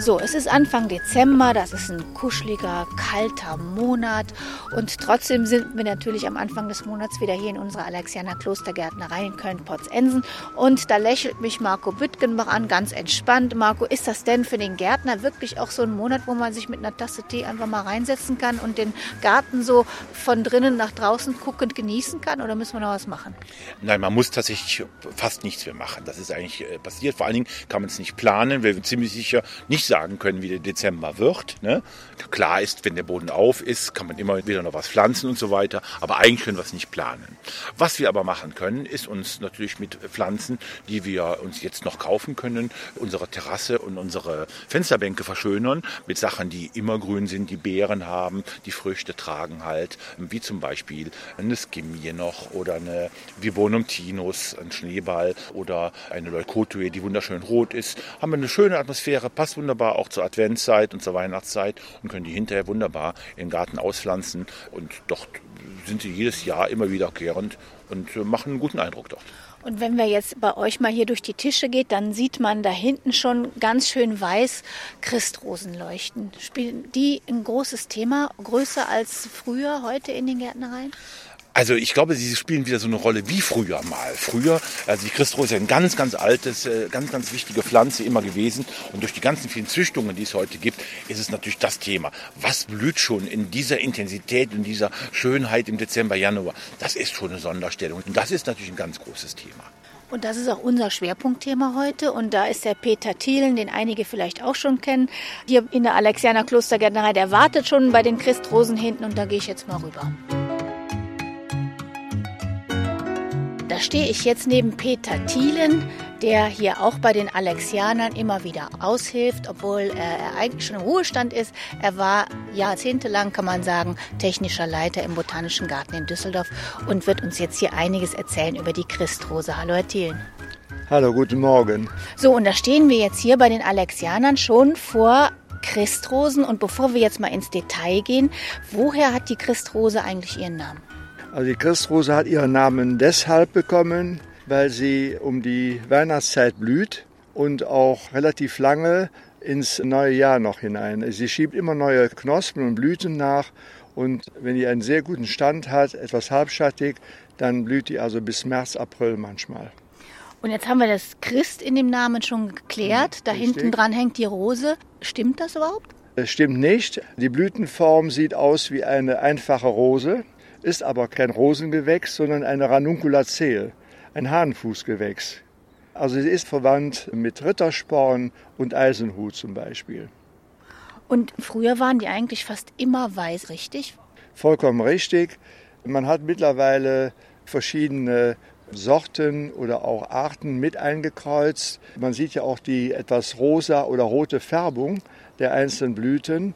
So, es ist Anfang Dezember, das ist ein kuscheliger, kalter Monat und trotzdem sind wir natürlich am Anfang des Monats wieder hier in unserer Alexianer Klostergärtnerei in Köln-Potzensen und da lächelt mich Marco Büttgenbach an, ganz entspannt. Marco, ist das denn für den Gärtner wirklich auch so ein Monat, wo man sich mit einer Tasse Tee einfach mal reinsetzen kann und den Garten so von drinnen nach draußen guckend genießen kann oder müssen wir noch was machen? Nein, man muss tatsächlich fast nichts mehr machen. Das ist eigentlich äh, passiert. Vor allen Dingen kann man es nicht planen, wir ziemlich sicher nicht sagen können, wie der Dezember wird. Ne? Klar ist, wenn der Boden auf ist, kann man immer wieder noch was pflanzen und so weiter. Aber eigentlich können wir es nicht planen. Was wir aber machen können, ist uns natürlich mit Pflanzen, die wir uns jetzt noch kaufen können, unsere Terrasse und unsere Fensterbänke verschönern mit Sachen, die immer grün sind, die Beeren haben, die Früchte tragen halt, wie zum Beispiel eine Skimie noch oder eine Vibonum tinus, ein Schneeball oder eine Leukotue, die wunderschön rot ist. Haben wir eine schöne Atmosphäre, passt wunderbar auch zur Adventszeit und zur Weihnachtszeit und können die hinterher wunderbar im Garten auspflanzen und dort sind sie jedes Jahr immer wiederkehrend und machen einen guten Eindruck dort. Und wenn wir jetzt bei euch mal hier durch die Tische geht, dann sieht man da hinten schon ganz schön weiß Christrosen leuchten. Spielen die ein großes Thema, größer als früher heute in den Gärtnereien? Also ich glaube, sie spielen wieder so eine Rolle wie früher mal. Früher, also die Christrose ist ja ein ganz, ganz altes, äh, ganz, ganz wichtige Pflanze immer gewesen. Und durch die ganzen vielen Züchtungen, die es heute gibt, ist es natürlich das Thema. Was blüht schon in dieser Intensität, in dieser Schönheit im Dezember, Januar? Das ist schon eine Sonderstellung. Und das ist natürlich ein ganz großes Thema. Und das ist auch unser Schwerpunktthema heute. Und da ist der Peter Thielen, den einige vielleicht auch schon kennen, hier in der Alexianer Klostergärtnerei. Der wartet schon bei den Christrosen hinten und da gehe ich jetzt mal rüber. Da stehe ich jetzt neben Peter Thielen, der hier auch bei den Alexianern immer wieder aushilft, obwohl er eigentlich schon im Ruhestand ist. Er war jahrzehntelang, kann man sagen, technischer Leiter im Botanischen Garten in Düsseldorf und wird uns jetzt hier einiges erzählen über die Christrose. Hallo, Herr Thielen. Hallo, guten Morgen. So, und da stehen wir jetzt hier bei den Alexianern schon vor Christrosen. Und bevor wir jetzt mal ins Detail gehen, woher hat die Christrose eigentlich ihren Namen? Also die Christrose hat ihren Namen deshalb bekommen, weil sie um die Weihnachtszeit blüht und auch relativ lange ins neue Jahr noch hinein. Sie schiebt immer neue Knospen und Blüten nach und wenn die einen sehr guten Stand hat, etwas halbschattig, dann blüht die also bis März, April manchmal. Und jetzt haben wir das Christ in dem Namen schon geklärt. Da Richtig. hinten dran hängt die Rose. Stimmt das überhaupt? Es stimmt nicht. Die Blütenform sieht aus wie eine einfache Rose, ist aber kein Rosengewächs, sondern eine Ranunculacee, ein Hahnenfußgewächs. Also sie ist verwandt mit Rittersporn und Eisenhut zum Beispiel. Und früher waren die eigentlich fast immer weiß, richtig? Vollkommen richtig. Man hat mittlerweile verschiedene Sorten oder auch Arten mit eingekreuzt. Man sieht ja auch die etwas rosa oder rote Färbung der einzelnen Blüten.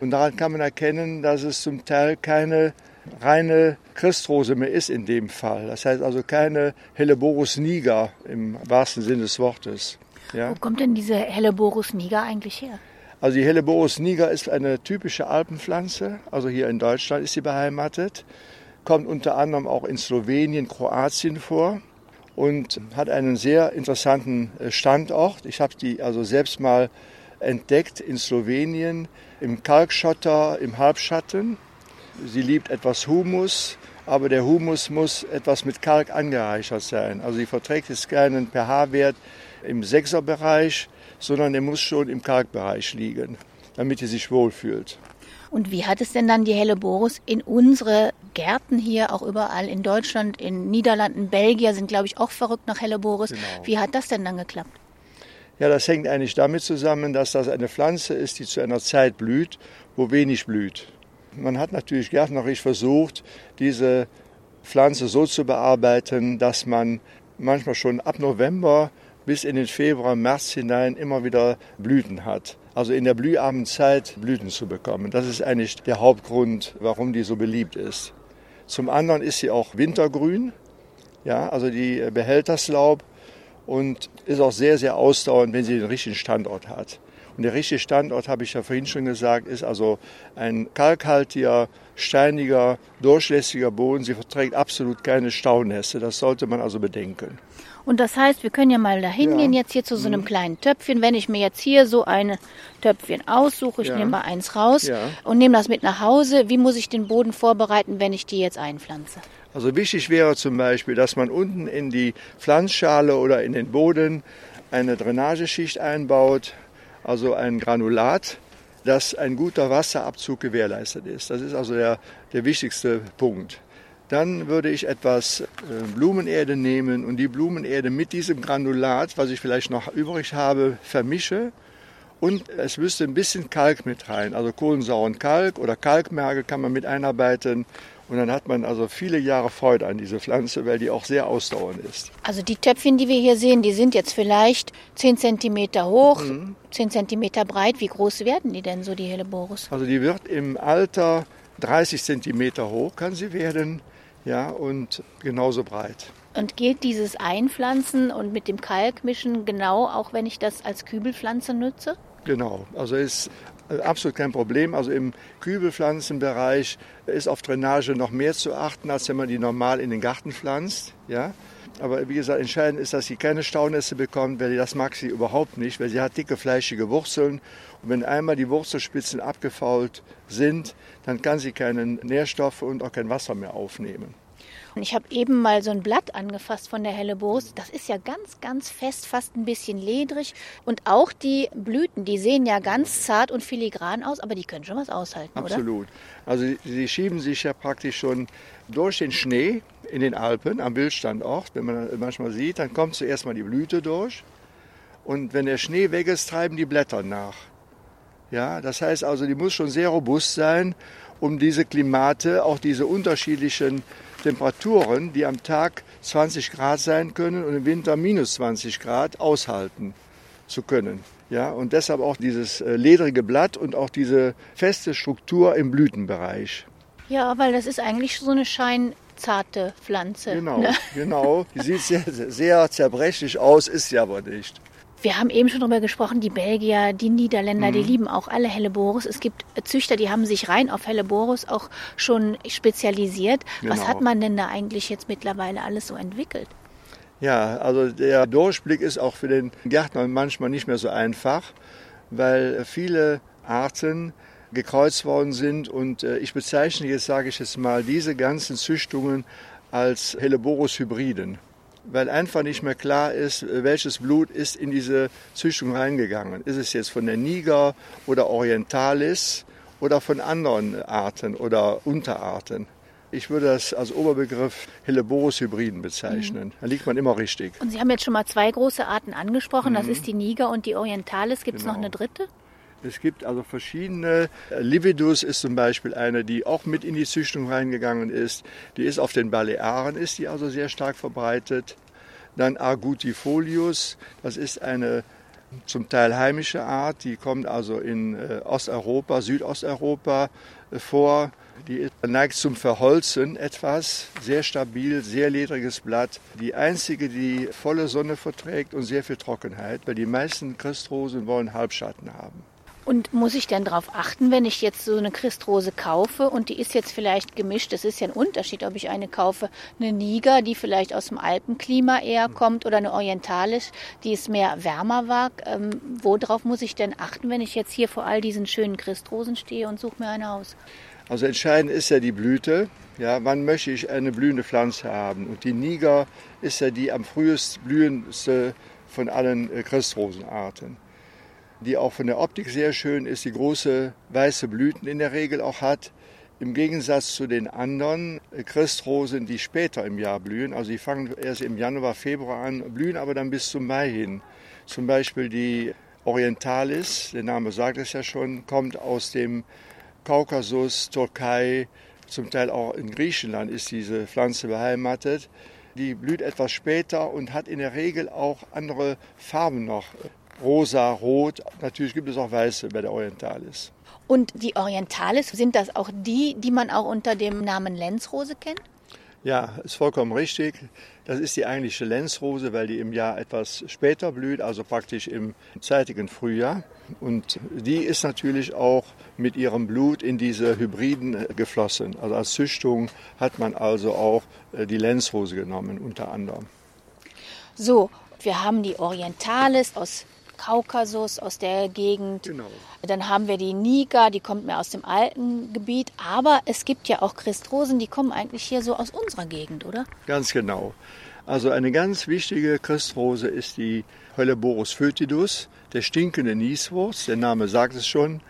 Und daran kann man erkennen, dass es zum Teil keine reine Christrose mehr ist in dem Fall. Das heißt also keine Helleborus niger im wahrsten Sinne des Wortes. Ja? Wo kommt denn diese Helleborus niger eigentlich her? Also die Helleborus niger ist eine typische Alpenpflanze. Also hier in Deutschland ist sie beheimatet. Kommt unter anderem auch in Slowenien, Kroatien vor und hat einen sehr interessanten äh, Standort. Ich habe die also selbst mal entdeckt in Slowenien im Kalkschotter, im Halbschatten. Sie liebt etwas Humus, aber der Humus muss etwas mit Kalk angereichert sein. Also sie verträgt jetzt keinen pH-Wert im Sechserbereich, sondern der muss schon im Kalkbereich liegen, damit sie sich wohlfühlt. Und wie hat es denn dann die Helleborus in unsere Gärten hier, auch überall in Deutschland, in Niederlanden, Belgier sind, glaube ich, auch verrückt nach Helleborus. Genau. Wie hat das denn dann geklappt? Ja, das hängt eigentlich damit zusammen, dass das eine Pflanze ist, die zu einer Zeit blüht, wo wenig blüht. Man hat natürlich gärtnerisch versucht, diese Pflanze so zu bearbeiten, dass man manchmal schon ab November bis in den Februar, März hinein immer wieder Blüten hat. Also in der blüharmen Zeit Blüten zu bekommen. Das ist eigentlich der Hauptgrund, warum die so beliebt ist. Zum anderen ist sie auch wintergrün. Ja, also die behält das Laub und ist auch sehr, sehr ausdauernd, wenn sie den richtigen Standort hat. Und der richtige Standort, habe ich ja vorhin schon gesagt, ist also ein kalkhaltiger, steiniger, durchlässiger Boden. Sie verträgt absolut keine Staunässe. Das sollte man also bedenken. Und das heißt, wir können ja mal da hingehen, Ja. jetzt hier zu so einem kleinen Töpfchen. Wenn ich mir jetzt hier so ein Töpfchen aussuche, ich Ja. nehme mal eins raus Ja. und nehme das mit nach Hause, wie muss ich den Boden vorbereiten, wenn ich die jetzt einpflanze? Also wichtig wäre zum Beispiel, dass man unten in die Pflanzschale oder in den Boden eine Drainageschicht einbaut, also ein Granulat, dass ein guter Wasserabzug gewährleistet ist. Das ist also der, der wichtigste Punkt. Dann würde ich etwas äh, Blumenerde nehmen und die Blumenerde mit diesem Granulat, was ich vielleicht noch übrig habe, vermische. Und es müsste ein bisschen Kalk mit rein, also kohlensauren Kalk oder Kalkmergel kann man mit einarbeiten. Und dann hat man also viele Jahre Freude an dieser Pflanze, weil die auch sehr ausdauernd ist. Also die Töpfchen, die wir hier sehen, die sind jetzt vielleicht 10 cm hoch, Mhm. 10 cm breit. Wie groß werden die denn so, die Helleborus? Also die wird im Alter 30 Zentimeter hoch, kann sie werden, ja, und genauso breit. Und gilt dieses Einpflanzen und mit dem Kalk mischen genau auch, wenn ich das als Kübelpflanze nutze? Genau, also ist absolut kein Problem. Also im Kübelpflanzenbereich ist auf Drainage noch mehr zu achten, als wenn man die normal in den Garten pflanzt. Ja? Aber wie gesagt, entscheidend ist, dass sie keine Staunässe bekommt, weil das mag sie überhaupt nicht, weil sie hat dicke, fleischige Wurzeln. Und wenn einmal die Wurzelspitzen abgefault sind, dann kann sie keinen Nährstoffe und auch kein Wasser mehr aufnehmen. Und ich habe eben mal so ein Blatt angefasst von der Helleborus. Das ist ja ganz, ganz fest, fast ein bisschen ledrig. Und auch die Blüten, die sehen ja ganz zart und filigran aus, aber die können schon was aushalten, oder? Absolut. Also sie- schieben sich ja praktisch schon durch den Schnee in den Alpen am Wildstandort. Wenn man manchmal sieht, dann kommt zuerst mal die Blüte durch. Und wenn der Schnee weg ist, treiben die Blätter nach. Ja, das heißt also, die muss schon sehr robust sein, um diese Klimate, auch diese unterschiedlichen Temperaturen, die am Tag 20 Grad sein können und im Winter minus 20 Grad, aushalten zu können. Ja, und deshalb auch dieses äh, ledrige Blatt und auch diese feste Struktur im Blütenbereich. Ja, weil das ist eigentlich so eine scheinzarte Pflanze. Genau, ne? genau. Die sieht sehr, sehr zerbrechlich aus, ist sie aber nicht. Wir haben eben schon darüber gesprochen, die Belgier, die Niederländer, Mhm. die lieben auch alle Helleborus. Es gibt Züchter, die haben sich rein auf Helleborus auch schon spezialisiert. Was Genau. hat man denn da eigentlich jetzt mittlerweile alles so entwickelt? Ja, also der Durchblick ist auch für den Gärtner manchmal nicht mehr so einfach, weil viele Arten gekreuzt worden sind und äh, ich bezeichne jetzt, sage ich jetzt mal, diese ganzen Züchtungen als Helleborus-Hybriden, weil einfach nicht mehr klar ist, welches Blut ist in diese Züchtung reingegangen. Ist es jetzt von der Niger oder Orientalis oder von anderen Arten oder Unterarten? Ich würde das als Oberbegriff Helleborus-Hybriden bezeichnen. Da liegt man immer richtig. Und Sie haben jetzt schon mal zwei große Arten angesprochen. Mhm. Das ist die Niger und die Orientalis. Gibt es noch Genau. eine dritte? Es gibt also verschiedene. Lividus ist zum Beispiel eine, die auch mit in die Züchtung reingegangen ist. Die ist auf den Balearen, ist die also sehr stark verbreitet. Dann Argutifolius, das ist eine zum Teil heimische Art, die kommt also in äh, Osteuropa, Südosteuropa äh, vor. Die neigt zum Verholzen etwas, sehr stabil, sehr ledriges Blatt. Die einzige, die volle Sonne verträgt und sehr viel Trockenheit, weil die meisten Christrosen wollen Halbschatten haben. Und muss ich denn darauf achten, wenn ich jetzt so eine Christrose kaufe und die ist jetzt vielleicht gemischt? Es ist ja ein Unterschied, ob ich eine kaufe, eine Niger, die vielleicht aus dem Alpenklima eher kommt, oder eine Orientalisch, die es mehr wärmer war. Ähm, worauf muss ich denn achten, wenn ich jetzt hier vor all diesen schönen Christrosen stehe und suche mir eine aus? Also entscheidend ist ja die Blüte. Ja, wann möchte ich eine blühende Pflanze haben? Und die Niger ist ja die am frühest blühendste von allen äh, Christrosenarten. Die auch von der Optik sehr schön ist, die große weiße Blüten in der Regel auch hat. Im Gegensatz zu den anderen äh, Christrosen, die später im Jahr blühen, also die fangen erst im Januar, Februar an, blühen aber dann bis zum Mai hin. Zum Beispiel die Orientalis, der Name sagt es ja schon, kommt aus dem Kaukasus, Türkei, zum Teil auch in Griechenland ist diese Pflanze beheimatet. Die blüht etwas später und hat in der Regel auch andere Farben noch. Rosa, rot, natürlich gibt es auch weiße bei der Orientalis. Und die Orientalis, sind das auch die, die man auch unter dem Namen Lenzrose kennt? Ja, ist vollkommen richtig. Das ist die eigentliche Lenzrose, weil die im Jahr etwas später blüht, also praktisch im zeitigen Frühjahr. Und die ist natürlich auch mit ihrem Blut in diese Hybriden äh, geflossen. Also als Züchtung hat man also auch äh, die Lenzrose genommen, unter anderem. So, wir haben die Orientalis aus Kaukasus, aus der Gegend. Genau. Dann haben wir die Niger, die kommt mehr aus dem alten Gebiet. Aber es gibt ja auch Christrosen, die kommen eigentlich hier so aus unserer Gegend, oder? Ganz genau. Also eine ganz wichtige Christrose ist die Helleborus foetidus, der stinkende Nieswurz. Der Name sagt es schon.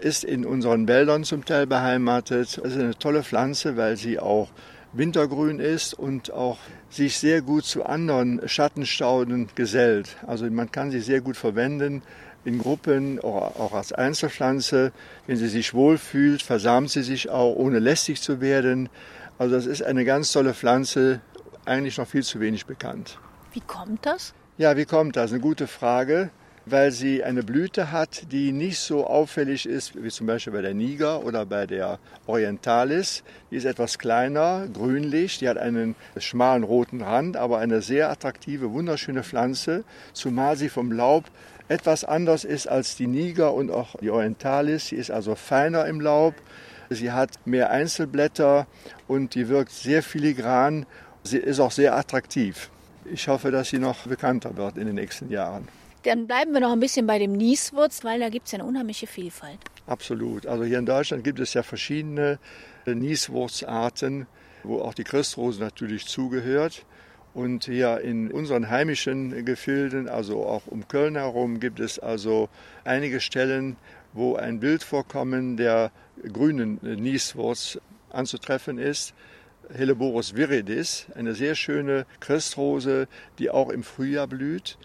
Ist in unseren Wäldern zum Teil beheimatet. Es ist eine tolle Pflanze, weil sie auch wintergrün ist und auch sich sehr gut zu anderen Schattenstauden gesellt. Also man kann sie sehr gut verwenden in Gruppen, auch als Einzelpflanze. Wenn sie sich wohlfühlt, versamt sie sich auch, ohne lästig zu werden. Also das ist eine ganz tolle Pflanze, eigentlich noch viel zu wenig bekannt. Wie kommt das? Ja, wie kommt das? Eine gute Frage weil sie eine Blüte hat, die nicht so auffällig ist wie zum Beispiel bei der Niger oder bei der Orientalis. Die ist etwas kleiner, grünlich, die hat einen schmalen roten Rand, aber eine sehr attraktive, wunderschöne Pflanze, zumal sie vom Laub etwas anders ist als die Niger und auch die Orientalis. Sie ist also feiner im Laub, sie hat mehr Einzelblätter und die wirkt sehr filigran. Sie ist auch sehr attraktiv. Ich hoffe, dass sie noch bekannter wird in den nächsten Jahren. Dann bleiben wir noch ein bisschen bei dem Nieswurz, weil da gibt es ja eine unheimliche Vielfalt. Absolut. Also hier in Deutschland gibt es ja verschiedene Nieswurzarten, wo auch die Christrose natürlich zugehört. Und hier in unseren heimischen Gefilden, also auch um Köln herum, gibt es also einige Stellen, wo ein Bild vorkommen der grünen Nieswurz anzutreffen ist. Helleborus viridis, eine sehr schöne Christrose, die auch im Frühjahr blüht.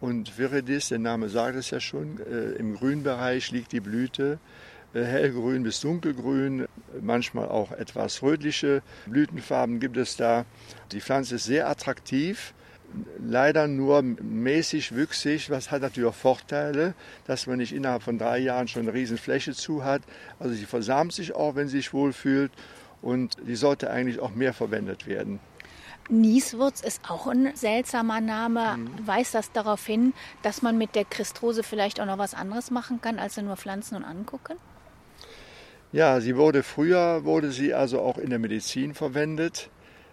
Und Viridis, der Name sagt es ja schon, äh, im Grünbereich liegt die Blüte. Äh, hellgrün bis dunkelgrün, manchmal auch etwas rötliche Blütenfarben gibt es da. Die Pflanze ist sehr attraktiv, leider nur mäßig wüchsig, was hat natürlich auch Vorteile, dass man nicht innerhalb von drei Jahren schon eine riesen Fläche zu hat. Also sie versamt sich auch, wenn sie sich wohlfühlt und die sollte eigentlich auch mehr verwendet werden. Nieswurz ist auch ein seltsamer Name. Weist das darauf hin, dass man mit der Christrose vielleicht auch noch was anderes machen kann, als nur pflanzen und angucken? Ja, sie wurde früher wurde sie also auch in der Medizin verwendet.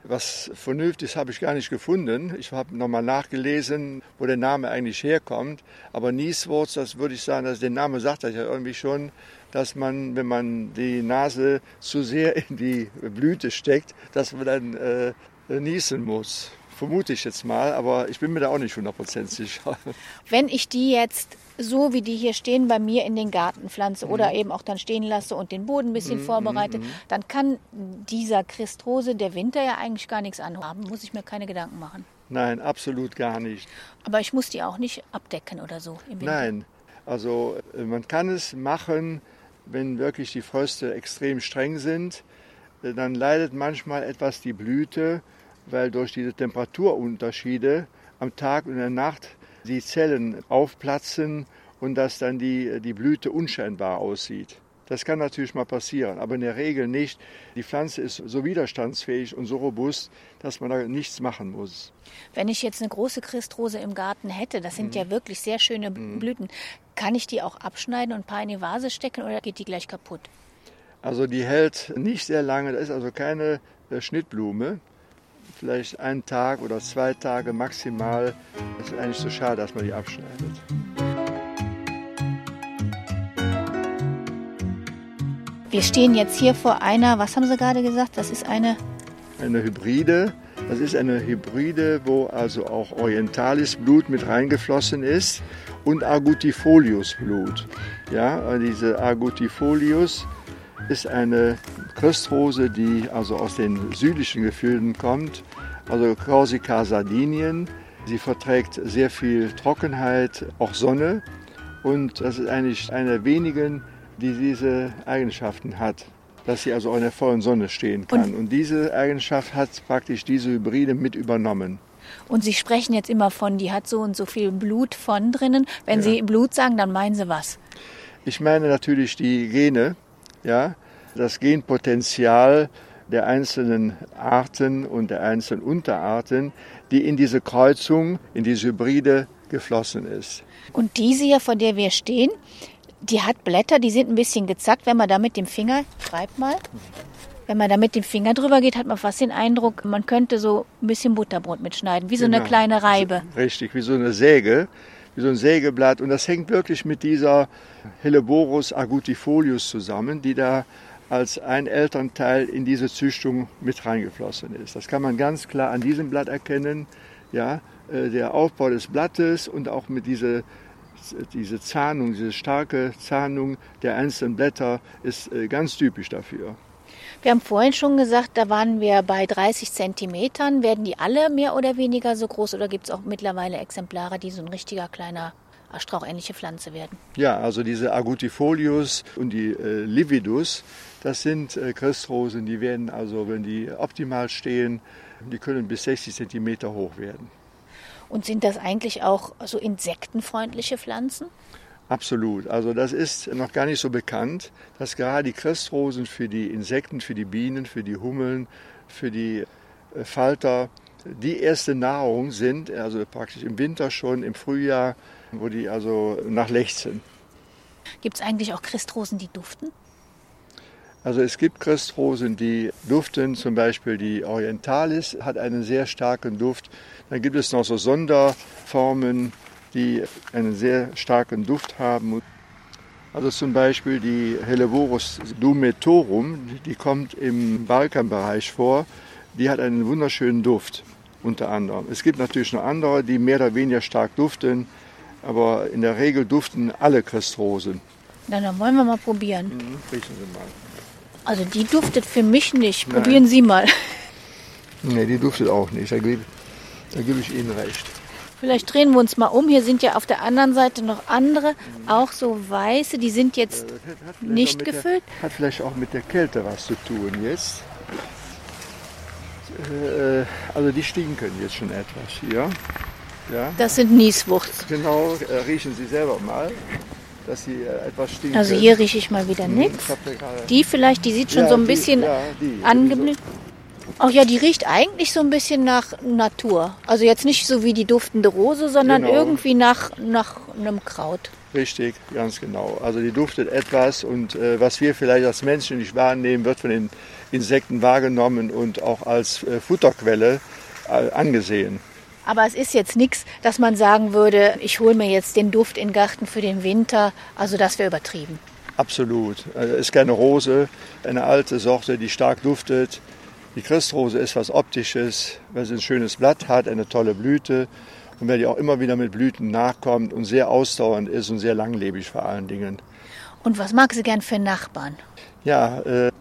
Was vernünftig habe ich gar nicht gefunden. Ich habe nochmal nachgelesen, wo der Name eigentlich herkommt. Aber Nieswurz, das würde ich sagen, dass der Name sagt das ja irgendwie schon, dass man, wenn man die Nase zu sehr in die Blüte steckt, dass man dann äh, niesen muss. Vermute ich jetzt mal, aber ich bin mir da auch nicht 100% sicher. Wenn ich die jetzt so wie die hier stehen bei mir in den Garten pflanze mhm. oder eben auch dann stehen lasse und den Boden ein bisschen mhm. vorbereite, mhm. dann kann dieser Christrose der Winter ja eigentlich gar nichts anhaben. Muss ich mir keine Gedanken machen. Nein, absolut gar nicht. Aber ich muss die auch nicht abdecken oder so im Winter. Nein, also äh, man kann es machen, wenn wirklich die Fröste extrem streng sind. Äh, dann leidet manchmal etwas die Blüte weil durch diese Temperaturunterschiede am Tag und in der Nacht die Zellen aufplatzen und dass dann die, die Blüte unscheinbar aussieht. Das kann natürlich mal passieren, aber in der Regel nicht. Die Pflanze ist so widerstandsfähig und so robust, dass man da nichts machen muss. Wenn ich jetzt eine große Christrose im Garten hätte, das sind mhm. ja wirklich sehr schöne mhm. Blüten, kann ich die auch abschneiden und ein paar in die Vase stecken oder geht die gleich kaputt? Also die hält nicht sehr lange, das ist also keine äh, Schnittblume vielleicht einen Tag oder zwei Tage maximal. Es ist eigentlich so schade, dass man die abschneidet. Wir stehen jetzt hier vor einer, was haben Sie gerade gesagt? Das ist eine. Eine Hybride. Das ist eine Hybride, wo also auch Orientalis Blut mit reingeflossen ist und Argutifolius Blut. Ja, diese Argutifolius ist eine Christrose, die also aus den südlichen Gefilden kommt, also Korsika, Sardinien. Sie verträgt sehr viel Trockenheit, auch Sonne und das ist eigentlich eine der wenigen, die diese Eigenschaften hat, dass sie also auch in der vollen Sonne stehen kann. Und, und diese Eigenschaft hat praktisch diese Hybride mit übernommen. Und Sie sprechen jetzt immer von, die hat so und so viel Blut von drinnen. Wenn ja. Sie Blut sagen, dann meinen Sie was? Ich meine natürlich die Gene, ja, das Genpotenzial, der einzelnen Arten und der einzelnen Unterarten, die in diese Kreuzung, in diese Hybride geflossen ist. Und diese hier, vor der wir stehen, die hat Blätter, die sind ein bisschen gezackt. Wenn man da mit dem Finger, schreibt mal, wenn man da mit dem Finger drüber geht, hat man fast den Eindruck, man könnte so ein bisschen Butterbrot mitschneiden, wie so eine Genau. kleine Reibe. Richtig, wie so eine Säge, wie so ein Sägeblatt. Und das hängt wirklich mit dieser Helleborus agutifolius zusammen, die da als ein Elternteil in diese Züchtung mit reingeflossen ist. Das kann man ganz klar an diesem Blatt erkennen. Ja, äh, der Aufbau des Blattes und auch mit dieser diese Zahnung, diese starke Zahnung der einzelnen Blätter ist äh, ganz typisch dafür. Wir haben vorhin schon gesagt, da waren wir bei 30 Zentimetern. Werden die alle mehr oder weniger so groß oder gibt es auch mittlerweile Exemplare, die so ein richtiger kleiner strauchähnliche Pflanze werden? Ja, also diese Agutifolius und die äh, Lividus, das sind äh, Christrosen, die werden also, wenn die optimal stehen, die können bis 60 Zentimeter hoch werden. Und sind das eigentlich auch so insektenfreundliche Pflanzen? Absolut. Also das ist noch gar nicht so bekannt, dass gerade die Christrosen für die Insekten, für die Bienen, für die Hummeln, für die äh, Falter die erste Nahrung sind, also praktisch im Winter schon, im Frühjahr, wo die also nach lechzen. Gibt es eigentlich auch Christrosen, die duften? Also es gibt Christrosen, die duften, zum Beispiel die Orientalis hat einen sehr starken Duft. Dann gibt es noch so Sonderformen, die einen sehr starken Duft haben. Also zum Beispiel die Helleborus dumetorum, die kommt im Balkanbereich vor. Die hat einen wunderschönen Duft unter anderem. Es gibt natürlich noch andere, die mehr oder weniger stark duften, aber in der Regel duften alle Christrosen. Na, dann wollen wir mal probieren. Mhm, Riechen Sie mal. Also die duftet für mich nicht. Nein. Probieren Sie mal. Nee, die duftet auch nicht. Da gebe, da gebe ich Ihnen recht. Vielleicht drehen wir uns mal um. Hier sind ja auf der anderen Seite noch andere, auch so weiße. Die sind jetzt vielleicht Nicht gefüllt? Der, hat vielleicht auch mit der Kälte was zu tun jetzt. Äh, also die stinken jetzt schon etwas hier. Ja, Das sind Nieswurz. genau. Äh, riechen Sie selber mal, dass sie äh, etwas stinken. Also hier rieche ich mal wieder Mhm, nichts. Die vielleicht, die sieht schon Ja, so ein die- bisschen ja, angeblüht. Ach ja, die riecht eigentlich so ein bisschen nach Natur. Also jetzt nicht so wie die duftende Rose, sondern Genau. irgendwie nach, nach einem Kraut. Richtig, ganz genau. Also die duftet etwas und äh, was wir vielleicht als Menschen nicht wahrnehmen, wird von den Insekten wahrgenommen und auch als äh, Futterquelle äh, angesehen. Aber es ist jetzt nichts, dass man sagen würde, ich hole mir jetzt den Duft in den Garten für den Winter. Also das wäre übertrieben. Absolut. Also ist keine Rose, eine alte Sorte, die stark duftet. Die Christrose ist was Optisches, weil sie ein schönes Blatt hat, eine tolle Blüte und weil die auch immer wieder mit Blüten nachkommt und sehr ausdauernd ist und sehr langlebig vor allen Dingen. Und was mag sie gern für Nachbarn? Ja, äh,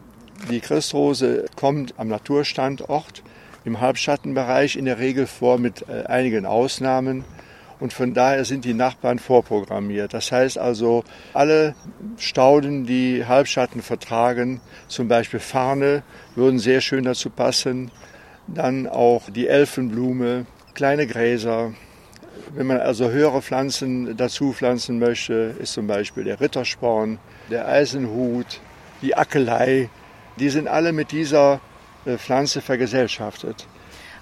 die Christrose kommt am Naturstandort im Halbschattenbereich in der Regel vor mit äh, einigen Ausnahmen. Und von daher sind die Nachbarn vorprogrammiert. Das heißt also, alle Stauden, die Halbschatten vertragen, zum Beispiel Farne, würden sehr schön dazu passen. Dann auch die Elfenblume, kleine Gräser. Wenn man also höhere Pflanzen dazu pflanzen möchte, ist zum Beispiel der Rittersporn, der Eisenhut, die Ackelei. Die sind alle mit dieser äh, Pflanze vergesellschaftet.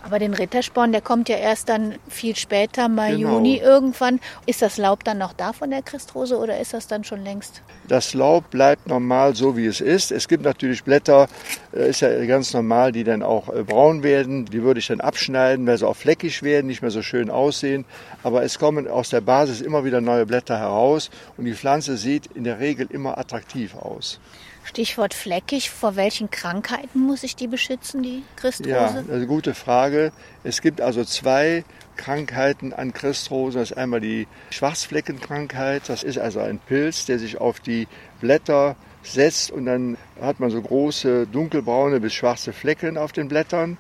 Aber den Rittersporn, der kommt ja erst dann viel später, Mai, Genau. Juni irgendwann. Ist das Laub dann noch da von der Christrose oder ist das dann schon längst? Das Laub bleibt normal so, wie es ist. Es gibt natürlich Blätter, äh, ist ja ganz normal, die dann auch äh, braun werden. Die würde ich dann abschneiden, weil sie auch fleckig werden, nicht mehr so schön aussehen. Aber es kommen aus der Basis immer wieder neue Blätter heraus und die Pflanze sieht in der Regel immer attraktiv aus. Stichwort fleckig. Vor welchen Krankheiten muss ich die beschützen, die Christrose? Ja, eine gute Frage. Es gibt also zwei Krankheiten an Christrosen. Das ist einmal die Schwarzfleckenkrankheit. Das ist also ein Pilz, der sich auf die Blätter setzt und dann hat man so große dunkelbraune bis schwarze Flecken auf den Blättern.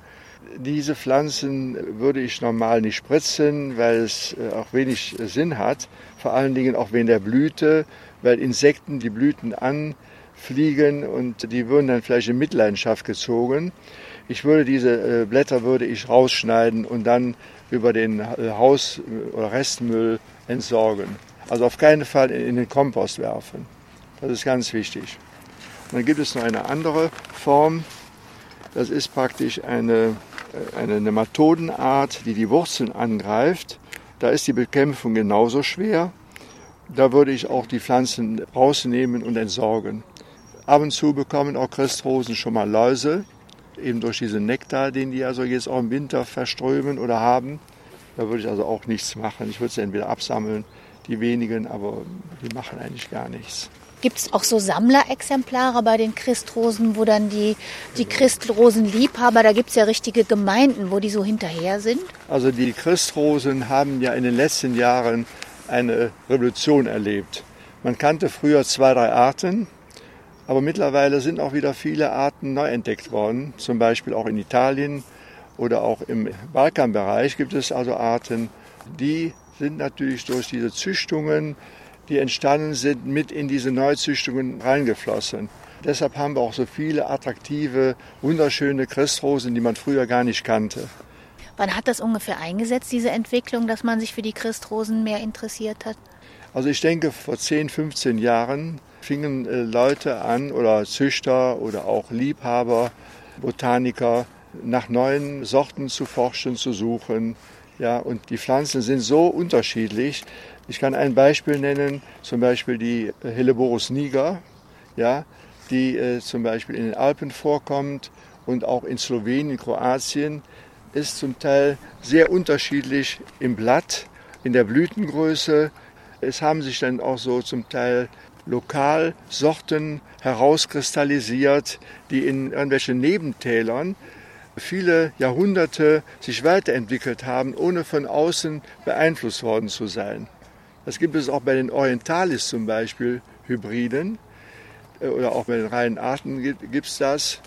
Diese Pflanzen würde ich normal nicht spritzen, weil es äh, auch wenig Sinn hat. Vor allen Dingen auch wegen der Blüte, weil Insekten die Blüten anfliegen und die würden dann vielleicht in Mitleidenschaft gezogen. Ich würde diese äh, Blätter würde ich rausschneiden und dann über den äh, Haus- oder Restmüll entsorgen. Also auf keinen Fall in in den Kompost werfen. Das ist ganz wichtig. Und dann gibt es noch eine andere Form, Das ist praktisch eine, eine Nematodenart, die die Wurzeln angreift. Da ist die Bekämpfung genauso schwer. Da würde ich auch die Pflanzen rausnehmen und entsorgen. Ab und zu bekommen auch Christrosen schon mal Läuse, eben durch diesen Nektar, den die also jetzt auch im Winter verströmen oder haben. Da würde ich also auch nichts machen. Ich würde sie entweder absammeln, die wenigen, aber die machen eigentlich gar nichts. Gibt es auch so Sammlerexemplare bei den Christrosen, wo dann die, die Christrosenliebhaber, da gibt es ja richtige Gemeinden, wo die so hinterher sind? Also die Christrosen haben ja in den letzten Jahren eine Revolution erlebt. Man kannte früher zwei, drei Arten, aber mittlerweile sind auch wieder viele Arten neu entdeckt worden. Zum Beispiel auch in Italien oder auch im Balkanbereich gibt es also Arten, die sind natürlich durch diese Züchtungen die entstanden sind, mit in diese Neuzüchtungen reingeflossen. Deshalb haben wir auch so viele attraktive, wunderschöne Christrosen, die man früher gar nicht kannte. Wann hat das ungefähr eingesetzt, diese Entwicklung, dass man sich für die Christrosen mehr interessiert hat? Also ich denke, vor 10, 15 Jahren fingen äh, Leute an oder Züchter oder auch Liebhaber, Botaniker nach neuen Sorten zu forschen, zu suchen. Ja, und die Pflanzen sind so unterschiedlich, ich kann ein Beispiel nennen, zum Beispiel die Helleborus niger, ja, die äh, zum Beispiel in den Alpen vorkommt und auch in Slowenien, Kroatien, ist zum Teil sehr unterschiedlich im Blatt, in der Blütengröße. Es haben sich dann auch so zum Teil lokal Sorten herauskristallisiert, die in irgendwelchen Nebentälern viele Jahrhunderte sich weiterentwickelt haben, ohne von außen beeinflusst worden zu sein. Das gibt es auch bei den Orientalis zum Beispiel, Hybriden. Äh, oder auch bei den reinen Arten gibt es das.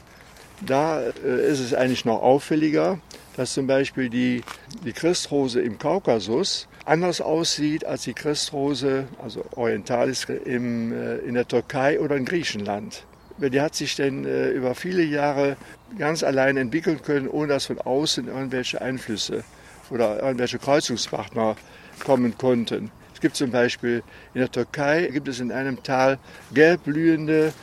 Da äh, ist es eigentlich noch auffälliger, dass zum Beispiel die, die Christrose im Kaukasus anders aussieht als die Christrose, also Orientalis, im, äh, in der Türkei oder in Griechenland. Die hat sich denn über viele Jahre ganz allein entwickeln können, ohne dass von außen irgendwelche Einflüsse oder irgendwelche Kreuzungspartner kommen konnten. Es gibt zum Beispiel in der Türkei, gibt es in einem Tal gelbblühende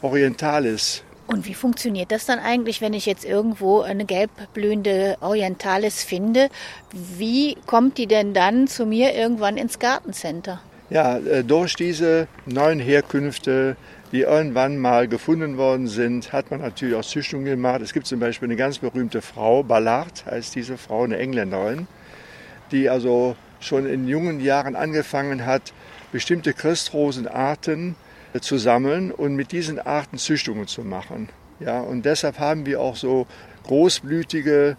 Orientalis. Und wie funktioniert das dann eigentlich, wenn ich jetzt irgendwo eine gelbblühende Orientalis finde? Wie kommt die denn dann zu mir irgendwann ins Gartencenter? Ja, äh, durch diese neuen Herkünfte, die irgendwann mal gefunden worden sind, hat man natürlich auch Züchtungen gemacht. Es gibt zum Beispiel eine ganz berühmte Frau, Ballard heißt diese Frau, eine Engländerin, die also schon in jungen Jahren angefangen hat, bestimmte Christrosenarten zu sammeln und mit diesen Arten Züchtungen zu machen. Ja, und deshalb haben wir auch so großblütige,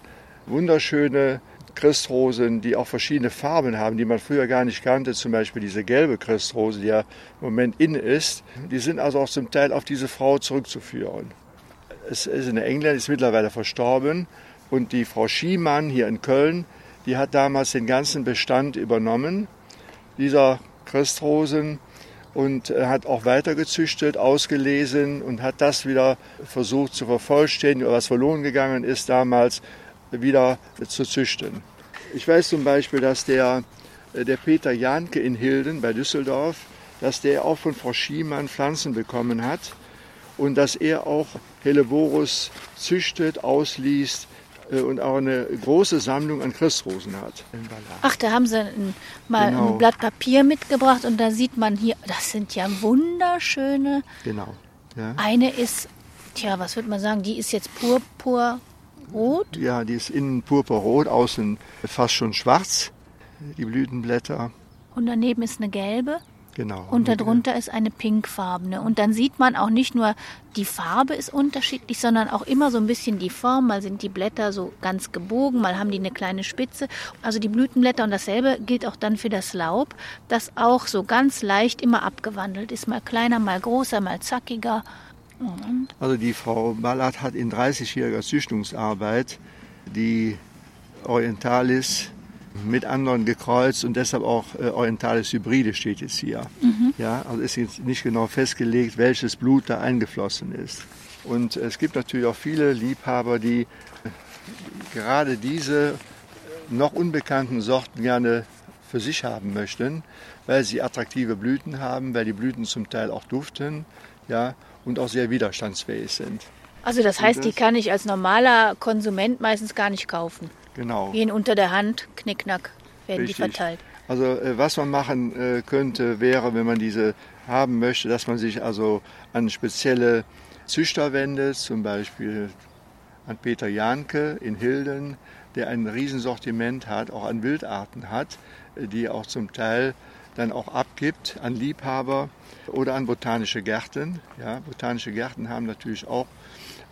wunderschöne Christrosen, die auch verschiedene Farben haben, die man früher gar nicht kannte. Zum Beispiel diese gelbe Christrose, die ja im Moment in ist. Die sind also auch zum Teil auf diese Frau zurückzuführen. Es ist eine Engländerin, ist mittlerweile verstorben. Und die Frau Schiemann hier in Köln, die hat damals den ganzen Bestand übernommen, dieser Christrosen, und äh, hat auch weitergezüchtet, ausgelesen und hat das wieder versucht zu vervollständigen, was verloren gegangen ist damals, wieder zu züchten. Ich weiß zum Beispiel, dass der, äh, der Peter Janke in Hilden bei Düsseldorf, dass der auch von Frau Schiemann Pflanzen bekommen hat und dass er auch Helleborus züchtet, ausliest und auch eine große Sammlung an Christrosen hat. Ach, da haben sie ein, mal genau. ein Blatt Papier mitgebracht und da sieht man hier, das sind ja wunderschöne. Genau. Ja. Eine ist, tja, was würde man sagen, die ist jetzt purpurrot? Ja, die ist innen purpurrot, außen fast schon schwarz, die Blütenblätter. Und daneben ist eine gelbe? Genau. Und darunter ist eine pinkfarbene. Und dann sieht man auch nicht nur, die Farbe ist unterschiedlich, sondern auch immer so ein bisschen die Form. Mal sind die Blätter so ganz gebogen, mal haben die eine kleine Spitze. Also die Blütenblätter und dasselbe gilt auch dann für das Laub, das auch so ganz leicht immer abgewandelt ist. Mal kleiner, mal größer, mal zackiger. Und also die Frau Ballard hat in 30-jähriger Züchtungsarbeit die Orientalis mit anderen gekreuzt und deshalb auch äh, Orientales Hybride steht jetzt hier. Mhm. Ja, also ist jetzt nicht genau festgelegt, welches Blut da eingeflossen ist. Und es gibt natürlich auch viele Liebhaber, die äh, gerade diese noch unbekannten Sorten gerne für sich haben möchten, weil sie attraktive Blüten haben, weil die Blüten zum Teil auch duften ja, und auch sehr widerstandsfähig sind. Also das heißt, die kann ich als normaler Konsument meistens gar nicht kaufen. Genau. Gehen unter der Hand, knickknack, werden Richtig. die verteilt. Also äh, was man machen äh, könnte, wäre, wenn man diese haben möchte, dass man sich also an spezielle Züchter wendet, zum Beispiel an Peter Janke in Hilden, der ein Riesensortiment hat, auch an Wildarten hat, äh, die auch zum Teil dann auch abgibt an Liebhaber oder an botanische Gärten. Ja, botanische Gärten haben natürlich auch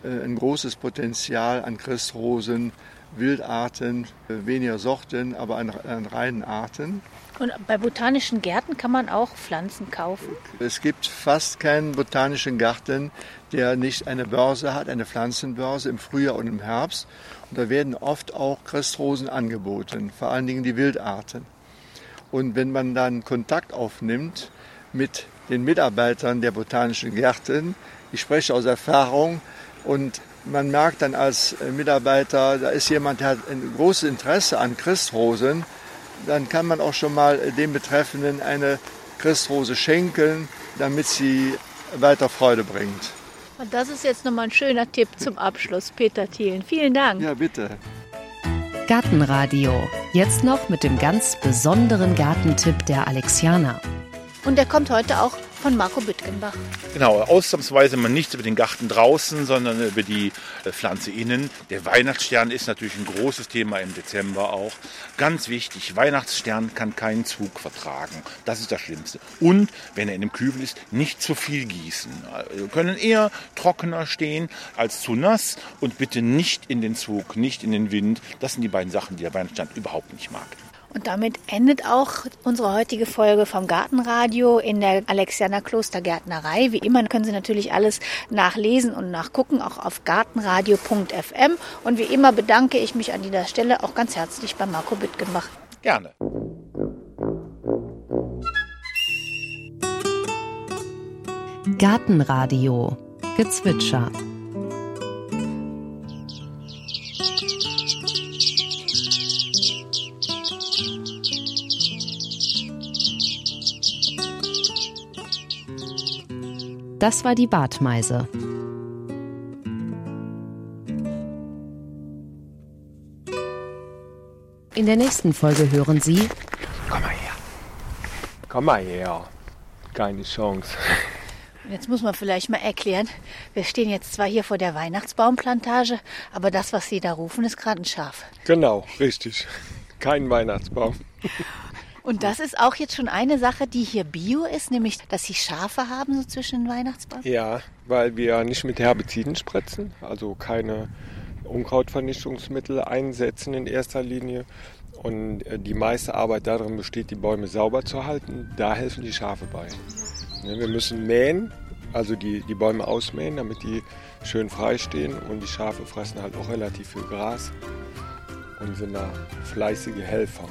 ein großes Potenzial an Christrosen, Wildarten, äh, weniger Sorten, aber an, an reinen Arten. Und bei botanischen Gärten kann man auch Pflanzen kaufen. Es gibt fast keinen botanischen Garten, der nicht eine Börse hat, eine Pflanzenbörse im Frühjahr und im Herbst. Und da werden oft auch Christrosen angeboten, vor allen Dingen die Wildarten. Und wenn man dann Kontakt aufnimmt mit den Mitarbeitern der botanischen Gärten, ich spreche aus Erfahrung, und man merkt dann als Mitarbeiter, da ist jemand, der hat ein großes Interesse an Christrosen, dann kann man auch schon mal dem Betreffenden eine Christrose schenken, damit sie weiter Freude bringt. Und das ist jetzt nochmal ein schöner Tipp zum Abschluss, Peter Thielen. Vielen Dank. Ja, bitte. Gartenradio. Jetzt noch mit dem ganz besonderen Gartentipp der Alexianer. Und der kommt heute auch von Marco Büttgenbach. Genau, ausnahmsweise mal nichts über den Garten draußen, sondern über die äh, Pflanze innen. Der Weihnachtsstern ist natürlich ein großes Thema im Dezember auch. Ganz wichtig, Weihnachtsstern kann keinen Zug vertragen. Das ist das Schlimmste. Und wenn er in einem Kübel ist, nicht zu viel gießen. Wir können eher trockener stehen als zu nass und bitte nicht in den Zug, nicht in den Wind. Das sind die beiden Sachen, die der Weihnachtsstern überhaupt nicht mag. Und damit endet auch unsere heutige Folge vom Gartenradio in der Alexianer Klostergärtnerei. Wie immer können Sie natürlich alles nachlesen und nachgucken, auch auf gartenradio.fm. Und wie immer bedanke ich mich an dieser Stelle auch ganz herzlich bei Marco Büttgenbach. Gerne. Gartenradio. Gezwitscher. Das war die Bartmeise. In der nächsten Folge hören Sie Komm mal her. Komm mal her. Keine Chance. Jetzt muss man vielleicht mal erklären, wir stehen jetzt zwar hier vor der Weihnachtsbaumplantage, aber das, was Sie da rufen, ist gerade ein Schaf. Genau, richtig. Kein Weihnachtsbaum. Und das ist auch jetzt schon eine Sache, die hier bio ist, nämlich, dass Sie Schafe haben so zwischen den Weihnachtsbaum. Ja, weil wir nicht mit Herbiziden spritzen, also keine Unkrautvernichtungsmittel einsetzen in erster Linie. Und äh, die meiste Arbeit darin besteht, die Bäume sauber zu halten. Da helfen die Schafe bei. Ne, Wir müssen mähen, also die, die Bäume ausmähen, damit die schön frei stehen. Und die Schafe fressen halt auch relativ viel Gras und sind da fleißige Helfer.